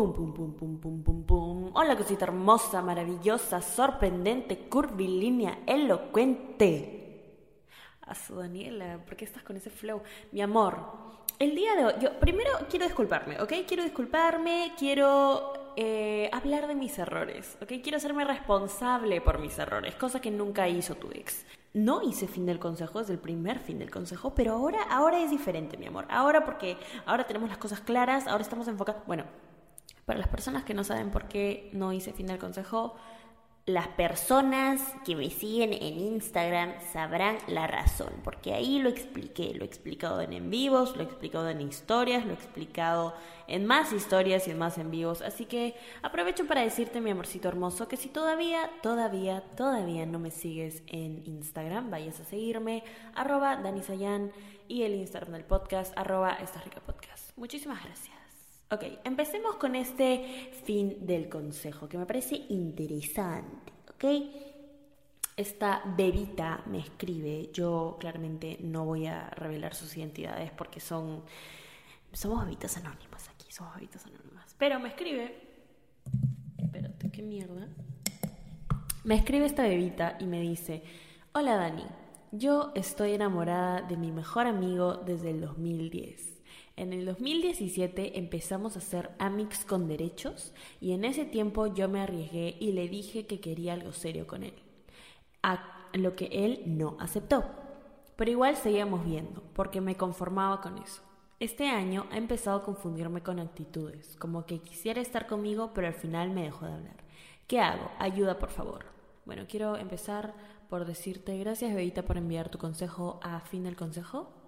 Pum, pum, pum, pum, pum, pum, pum. Hola, cosita hermosa, maravillosa, sorprendente, curvilínea, elocuente. A su Daniela, ¿por qué estás con ese flow? Mi amor, el día de hoy, yo primero quiero disculparme, ¿ok? Quiero disculparme, quiero eh, hablar de mis errores, ¿ok? Quiero hacerme responsable por mis errores, cosa que nunca hizo tu ex. No hice fin del consejo, es el primer fin del consejo, pero ahora, ahora es diferente, mi amor. Ahora porque ahora tenemos las cosas claras, ahora estamos enfocados. Bueno, para las personas que no saben por qué no hice fin del consejo, las personas que me siguen en Instagram sabrán la razón, porque ahí lo expliqué, lo he explicado en en vivos, lo he explicado en historias, lo he explicado en más historias y en más en vivos, así que aprovecho para decirte, mi amorcito hermoso, que si todavía, todavía, todavía no me sigues en Instagram, vayas a seguirme, arroba Danisayan y el Instagram del podcast, arroba Esta Rica Podcast. Muchísimas gracias. Ok, empecemos con este fin del consejo que me parece interesante, ¿ok? Esta bebita me escribe, yo claramente no voy a revelar sus identidades porque son, somos bebitas anónimas aquí, somos bebitas anónimas, pero me escribe, espérate, qué mierda, me escribe esta bebita y me dice, hola Dani, yo estoy enamorada de mi mejor amigo desde el 2010. En el 2017 empezamos a ser amigos con derechos y en ese tiempo yo me arriesgué y le dije que quería algo serio con él, a lo que él no aceptó. Pero igual seguíamos viendo, porque me conformaba con eso. Este año ha empezado a confundirme con actitudes, como que quisiera estar conmigo, pero al final me dejó de hablar. ¿Qué hago? Ayuda, por favor. Bueno, quiero empezar por decirte gracias, Bebita, por enviar tu consejo a fin del consejo.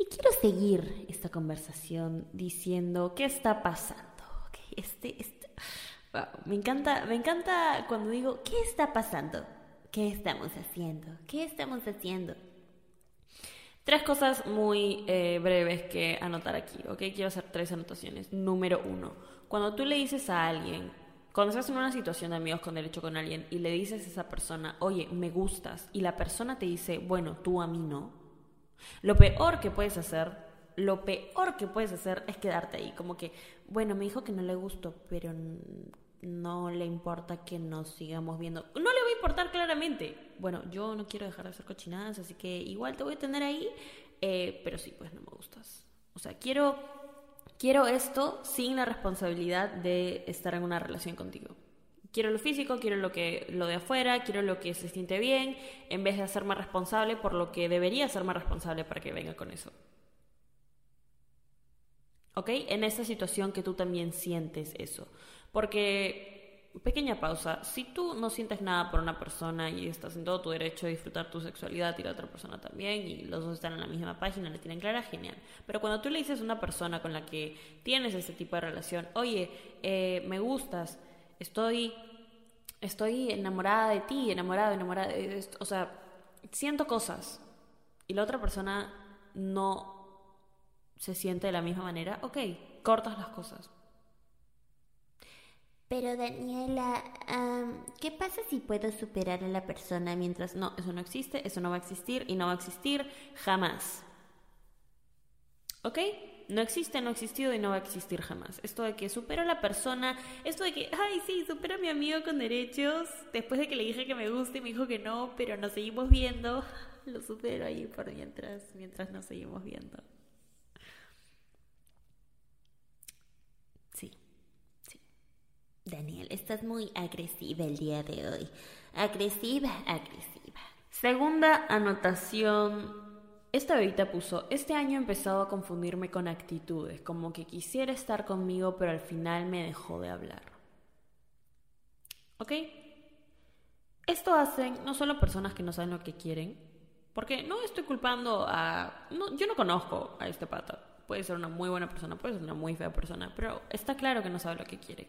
Y quiero seguir esta conversación diciendo qué está pasando. este, este me encanta, me encanta cuando digo qué está pasando, qué estamos haciendo, qué estamos haciendo. Tres cosas muy eh, breves que anotar aquí, ¿ok? Quiero hacer tres anotaciones. Número uno, cuando tú le dices a alguien, cuando estás en una situación de amigos con derecho con alguien y le dices a esa persona, oye, me gustas, y la persona te dice, bueno, tú a mí no, lo peor que puedes hacer, lo peor que puedes hacer es quedarte ahí, como que, bueno, me dijo que no le gustó, pero no le importa que nos sigamos viendo. No le va a importar claramente. Bueno, yo no quiero dejar de hacer cochinadas, así que igual te voy a tener ahí, eh, pero sí, pues no me gustas. O sea, quiero, quiero esto sin la responsabilidad de estar en una relación contigo. Quiero lo físico, quiero lo que lo de afuera, quiero lo que se siente bien, en vez de hacerme responsable por lo que debería hacerme responsable para que venga con eso. ¿Ok? En esa situación que tú también sientes eso. Porque, pequeña pausa, si tú no sientes nada por una persona y estás en todo tu derecho a disfrutar tu sexualidad y la otra persona también, y los dos están en la misma página, le tienen clara, genial. Pero cuando tú le dices a una persona con la que tienes ese tipo de relación, oye, eh, me gustas, estoy, estoy enamorada de ti, enamorada, enamorada, de esto, o sea, siento cosas y la otra persona no se siente de la misma manera, ok, cortas las cosas. Pero Daniela, ¿qué pasa si puedo superar a la persona mientras... No, eso no existe, eso no va a existir y no va a existir jamás. ¿Ok? No existe, no ha existido y no va a existir jamás. Esto de que supero a la persona, esto de que, ay, sí, supero a mi amigo con derechos, después de que le dije que me gusta y me dijo que no, pero nos seguimos viendo, lo supero ahí por mientras, mientras nos seguimos viendo. Daniel, estás muy agresiva el día de hoy. Agresiva, agresiva. Segunda anotación esta bebita puso, este año he empezado a confundirme con actitudes, como que quisiera estar conmigo pero al final me dejó de hablar. ¿Ok? Esto hacen no solo personas que no saben lo que quieren, porque no estoy culpando a... No, yo no conozco a este pata. Puede ser una muy buena persona, puede ser una muy fea persona, pero está claro que no sabe lo que quiere.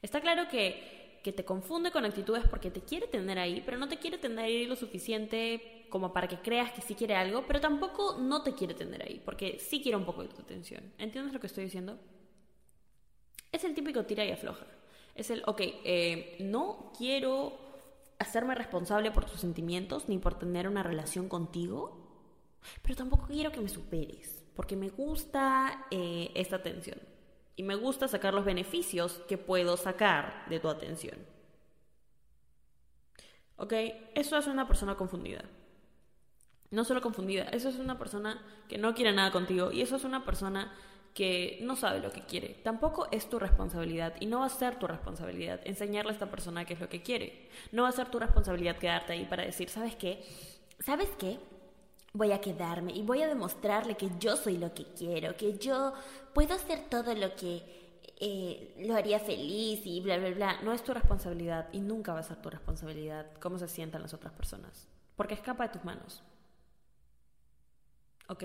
Está claro que, que te confunde con actitudes porque te quiere tener ahí, pero no te quiere tener ahí lo suficiente como para que creas que sí quiere algo, pero tampoco no te quiere tener ahí, porque sí quiere un poco de tu atención. ¿Entiendes lo que estoy diciendo? Es el típico tira y afloja. Es el, ok, eh, no quiero hacerme responsable por tus sentimientos ni por tener una relación contigo, pero tampoco quiero que me superes, porque me gusta eh, esta atención. Y me gusta sacar los beneficios que puedo sacar de tu atención. ¿Ok? Eso es una persona confundida. No solo confundida, eso es una persona que no quiere nada contigo y eso es una persona que no sabe lo que quiere. Tampoco es tu responsabilidad y no va a ser tu responsabilidad enseñarle a esta persona qué es lo que quiere. No va a ser tu responsabilidad quedarte ahí para decir, ¿sabes qué? ¿Sabes qué? Voy a quedarme y voy a demostrarle que yo soy lo que quiero, que yo puedo hacer todo lo que eh, lo haría feliz y bla, bla, bla. No es tu responsabilidad y nunca va a ser tu responsabilidad cómo se sientan las otras personas, porque escapa de tus manos. ¿Ok?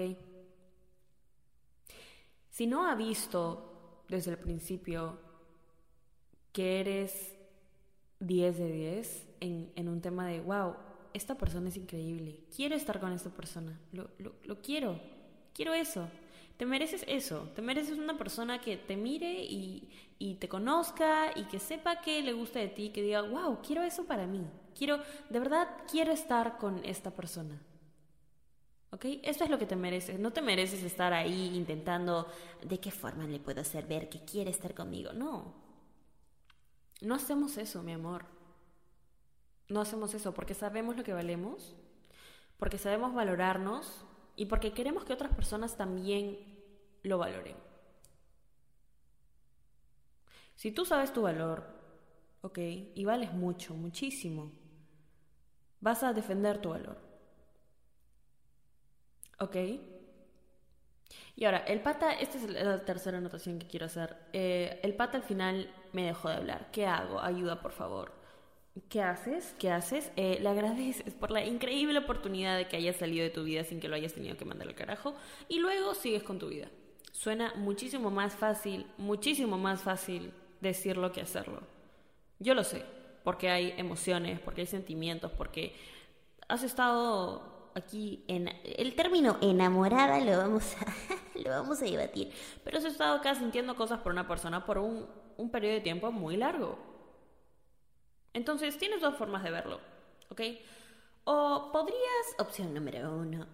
Si no ha visto desde el principio que eres 10 de 10 en, en un tema de, wow, esta persona es increíble, quiero estar con esta persona, lo, lo, lo quiero, quiero eso. Te mereces eso, te mereces una persona que te mire y, y, te conozca y que sepa que le gusta de ti, que diga, wow, quiero eso para mí, quiero, de verdad quiero estar con esta persona. ¿Ok? Esto es lo que te mereces. No te mereces estar ahí intentando de qué forma le puedo hacer ver que quiere estar conmigo. No. No hacemos eso, mi amor. No hacemos eso porque sabemos lo que valemos, porque sabemos valorarnos y porque queremos que otras personas también lo valoren. Si tú sabes tu valor, ¿ok? Y vales mucho, muchísimo, vas a defender tu valor. Ok. Y ahora, el pata, esta es la tercera anotación que quiero hacer. Eh, el pata al final me dejó de hablar. ¿Qué hago? Ayuda, por favor. ¿Qué haces? ¿Qué haces? Eh, le agradeces por la increíble oportunidad de que hayas salido de tu vida sin que lo hayas tenido que mandar al carajo. Y luego sigues con tu vida. Suena muchísimo más fácil, muchísimo más fácil decirlo que hacerlo. Yo lo sé, porque hay emociones, porque hay sentimientos, porque has estado aquí en el término enamorada lo vamos a, lo vamos a debatir. Pero has estado acá sintiendo cosas por una persona por un, un periodo de tiempo muy largo. Entonces tienes dos formas de verlo, ¿ok? O podrías, opción número uno,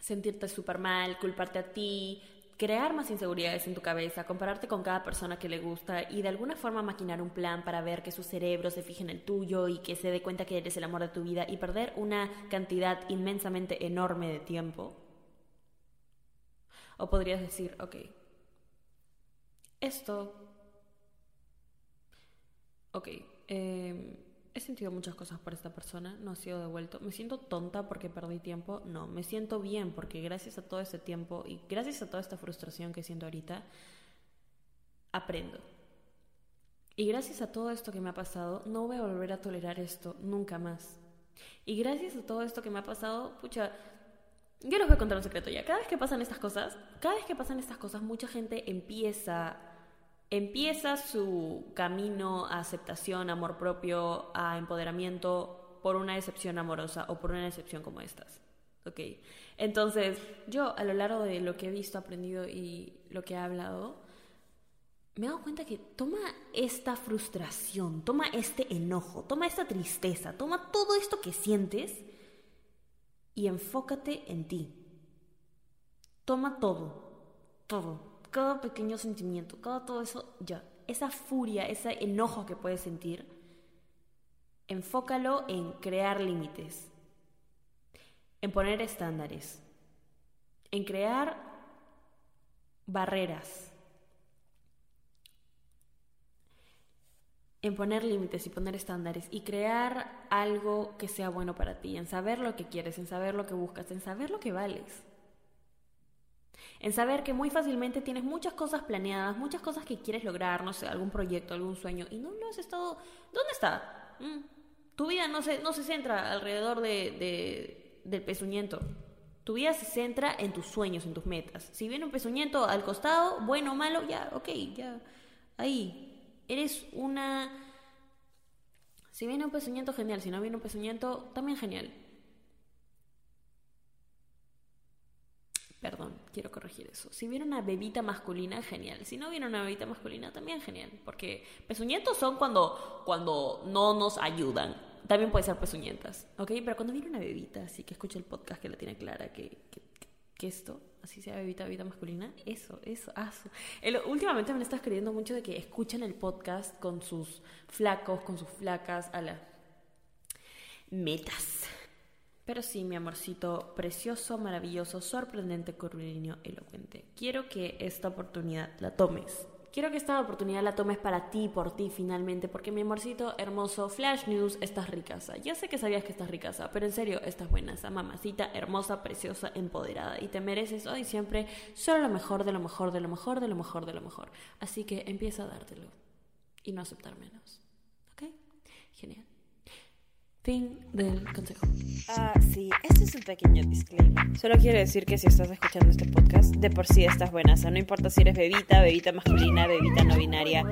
sentirte súper mal, culparte a ti, crear más inseguridades en tu cabeza, compararte con cada persona que le gusta y de alguna forma maquinar un plan para ver que su cerebro se fije en el tuyo y que se dé cuenta que eres el amor de tu vida y perder una cantidad inmensamente enorme de tiempo. O podrías decir, ok, esto, ok, eh, he sentido muchas cosas por esta persona, no ha sido devuelto. Me siento tonta porque perdí tiempo, no, me siento bien porque gracias a todo ese tiempo y gracias a toda esta frustración que siento ahorita, aprendo. Y gracias a todo esto que me ha pasado, no voy a volver a tolerar esto nunca más. Y gracias a todo esto que me ha pasado, pucha, yo les voy a contar un secreto ya. Cada vez que pasan estas cosas, cada vez que pasan estas cosas, mucha gente empieza empieza su camino a aceptación, amor propio, a empoderamiento por una decepción amorosa o por una decepción como estas. ¿Ok? Entonces, yo a lo largo de lo que he visto, aprendido y lo que he hablado, me he dado cuenta que toma esta frustración, toma este enojo, toma esta tristeza, toma todo esto que sientes y enfócate en ti. Toma todo, todo cada pequeño sentimiento, cada todo eso, ya, esa furia, ese enojo que puedes sentir, enfócalo en crear límites, en poner estándares, en crear barreras, en poner límites y poner estándares y crear algo que sea bueno para ti, en saber lo que quieres, en saber lo que buscas, en saber lo que vales en saber que muy fácilmente tienes muchas cosas planeadas, muchas cosas que quieres lograr, no sé, algún proyecto, algún sueño, y no lo has estado... ¿Dónde está? Mm, tu vida no se, no se centra alrededor de, del pezuñento. Tu vida se centra en tus sueños, en tus metas. Si viene un pezuñento al costado, bueno o malo, ya, ok, ya. Ahí. Eres una... Si viene un pezuñento, genial. Si no viene un pezuñento, también genial. Perdón, quiero corregir eso. Si viene una bebita masculina, genial. Si no viene una bebita masculina, también genial. Porque pezuñentos son cuando, cuando no nos ayudan. También puede ser pezuñentas, ¿ok? Pero cuando viene una bebita, así que escucha el podcast que la tiene clara, que, que, esto, así sea bebita, bebita masculina. Eso, eso. El, últimamente me está escribiendo mucho de que escuchen el podcast con sus flacos, con sus flacas, a las metas. Pero sí, mi amorcito, precioso, maravilloso, sorprendente, curvilíneo, elocuente. Quiero que esta oportunidad la tomes Quiero que esta oportunidad la tomes para ti, por ti finalmente, porque mi amorcito hermoso, Flash News, estás ricasa. Ya sé que sabías que estás ricasa, pero en serio, estás buena, esa mamacita, hermosa, preciosa, empoderada. Y te mereces hoy siempre solo lo mejor, de lo mejor, de lo mejor, de lo mejor, de lo mejor. Así que empieza a dártelo y no aceptar menos. Fin del consejo. Ah, sí, este es un pequeño disclaimer. Solo quiero decir que si estás escuchando este podcast, de por sí estás buena. O sea, no importa si eres bebita, bebita masculina, bebita no binaria.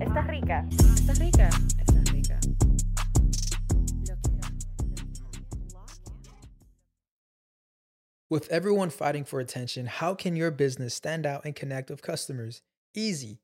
Estás rica. Estás rica. Estás rica. With everyone fighting for attention, how can your business stand out and connect with customers? Easy.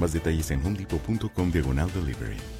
Más detalles en homedepot.com diagonal delivery.